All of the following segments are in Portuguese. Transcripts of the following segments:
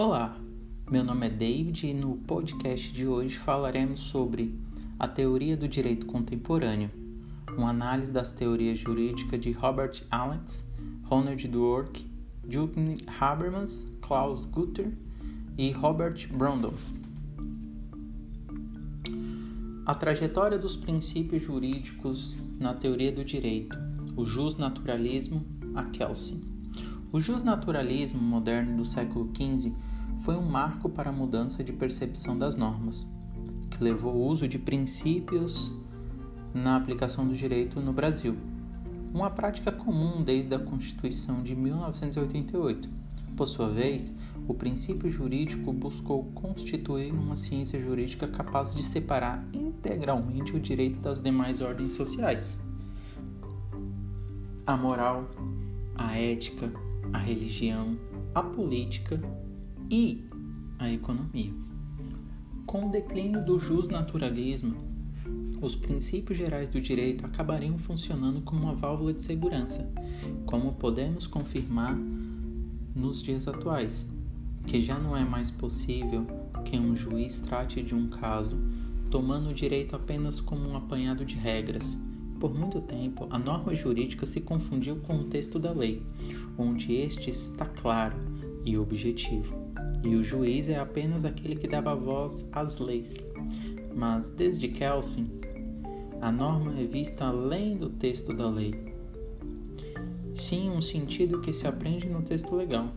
Olá, meu nome é David e no podcast de hoje falaremos sobre a teoria do direito contemporâneo, uma análise das teorias jurídicas de Robert Alex, Ronald Dwork, Jürgen Habermas, Klaus Guter e Robert Brundle. A trajetória dos princípios jurídicos na teoria do direito, o justnaturalismo, a Kelsen. O justnaturalismo moderno do século XV foi um marco para a mudança de percepção das normas, que levou ao uso de princípios na aplicação do direito no Brasil, uma prática comum desde a Constituição de 1988. Por sua vez, o princípio jurídico buscou constituir uma ciência jurídica capaz de separar integralmente o direito das demais ordens sociais. A moral, a ética, a religião, a política e a economia. Com o declínio do justnaturalismo, os princípios gerais do direito acabariam funcionando como uma válvula de segurança, como podemos confirmar nos dias atuais, que já não é mais possível que um juiz trate de um caso tomando o direito apenas como um apanhado de regras. Por muito tempo, a norma jurídica se confundiu com o texto da lei, onde este está claro e objetivo, e o juiz é apenas aquele que dava voz às leis. Mas desde Kelsen, a norma é vista além do texto da lei. Sim, um sentido que se aprende no texto legal,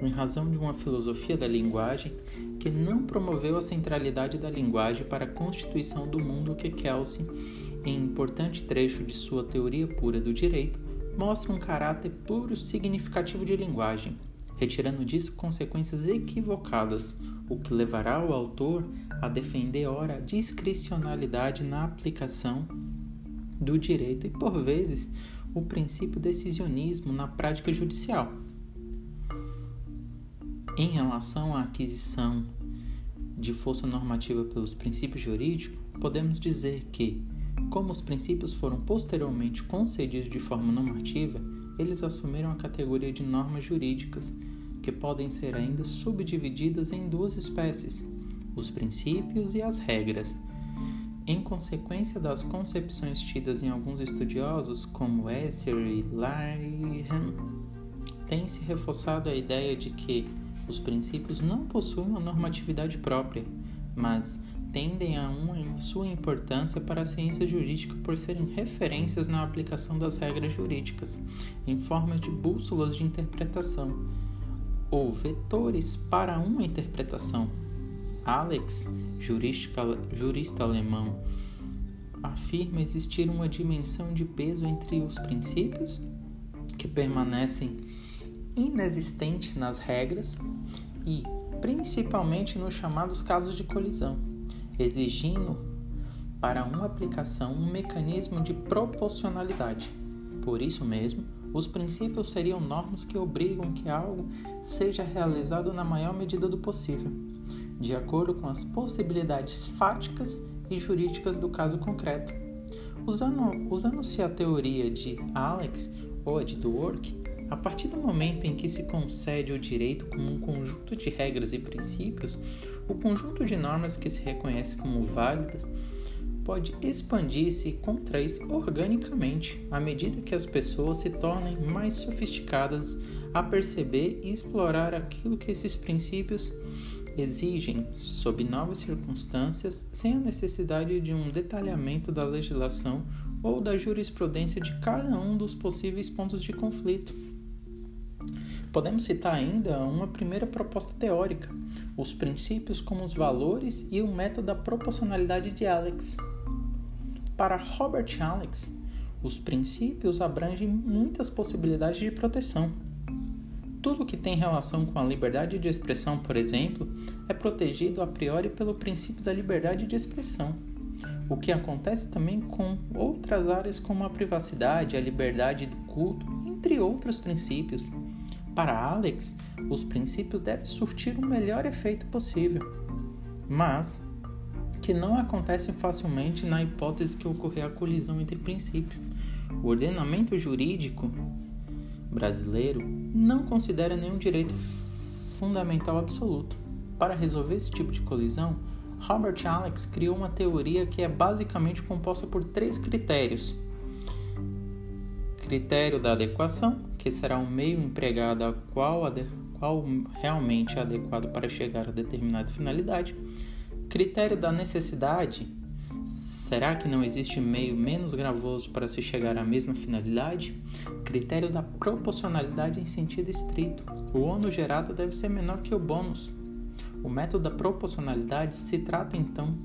em razão de uma filosofia da linguagem que não promoveu a centralidade da linguagem para a constituição do mundo que Kelsen, em importante trecho de sua teoria pura do direito, mostra um caráter puro significativo de linguagem, retirando disso consequências equivocadas, o que levará o autor a defender ora a discricionalidade na aplicação do direito e, por vezes, o princípio decisionismo na prática judicial. Em relação à aquisição de força normativa pelos princípios jurídicos, podemos dizer que, como os princípios foram posteriormente concedidos de forma normativa, eles assumiram a categoria de normas jurídicas que podem ser ainda subdivididas em duas espécies, os princípios e as regras. Em consequência das concepções tidas em alguns estudiosos, como Esser e Lyhan, tem-se reforçado a ideia de que os princípios não possuem uma normatividade própria, mas tendem a uma sua importância para a ciência jurídica por serem referências na aplicação das regras jurídicas, em forma de bússolas de interpretação ou vetores para uma interpretação. Alex, jurista, jurista alemão, afirma existir uma dimensão de peso entre os princípios, que permanecem inexistentes nas regras, e principalmente nos chamados casos de colisão, exigindo para uma aplicação um mecanismo de proporcionalidade. Por isso mesmo, os princípios seriam normas que obrigam que algo seja realizado na maior medida do possível, de acordo com as possibilidades fáticas e jurídicas do caso concreto. Usando-se usando a teoria de Alex ou a de Dwork, a partir do momento em que se concede o direito como um conjunto de regras e princípios, o conjunto de normas que se reconhece como válidas pode expandir-se e contrair-se organicamente à medida que as pessoas se tornem mais sofisticadas a perceber e explorar aquilo que esses princípios exigem sob novas circunstâncias, sem a necessidade de um detalhamento da legislação ou da jurisprudência de cada um dos possíveis pontos de conflito. Podemos citar ainda uma primeira proposta teórica, os princípios como os valores e o método da proporcionalidade de Alex. Para Robert Alex, os princípios abrangem muitas possibilidades de proteção. Tudo que tem relação com a liberdade de expressão, por exemplo, é protegido a priori pelo princípio da liberdade de expressão. O que acontece também com outras áreas como a privacidade, a liberdade do culto, entre outros princípios. Para Alex, os princípios devem surtir o melhor efeito possível. Mas, que não acontecem facilmente na hipótese que ocorrer a colisão entre princípios. O ordenamento jurídico brasileiro não considera nenhum direito fundamental absoluto. Para resolver esse tipo de colisão, Robert Alex criou uma teoria que é basicamente composta por três critérios. Critério da adequação, que será um meio empregado a qual, qual realmente é adequado para chegar a determinada finalidade. Critério da necessidade, será que não existe meio menos gravoso para se chegar à mesma finalidade? Critério da proporcionalidade em sentido estrito, o ônus gerado deve ser menor que o bônus. O método da proporcionalidade se trata então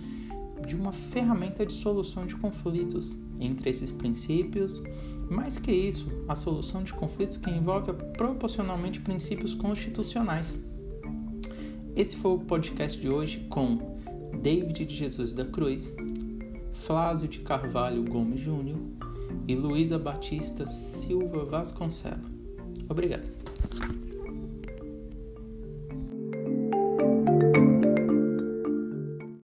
de uma ferramenta de solução de conflitos entre esses princípios. Mais que isso, a solução de conflitos que envolve proporcionalmente princípios constitucionais. Esse foi o podcast de hoje com David de Jesus da Cruz, Flávio de Carvalho Gomes Júnior e Luísa Batista Silva Vasconcelo. Obrigado.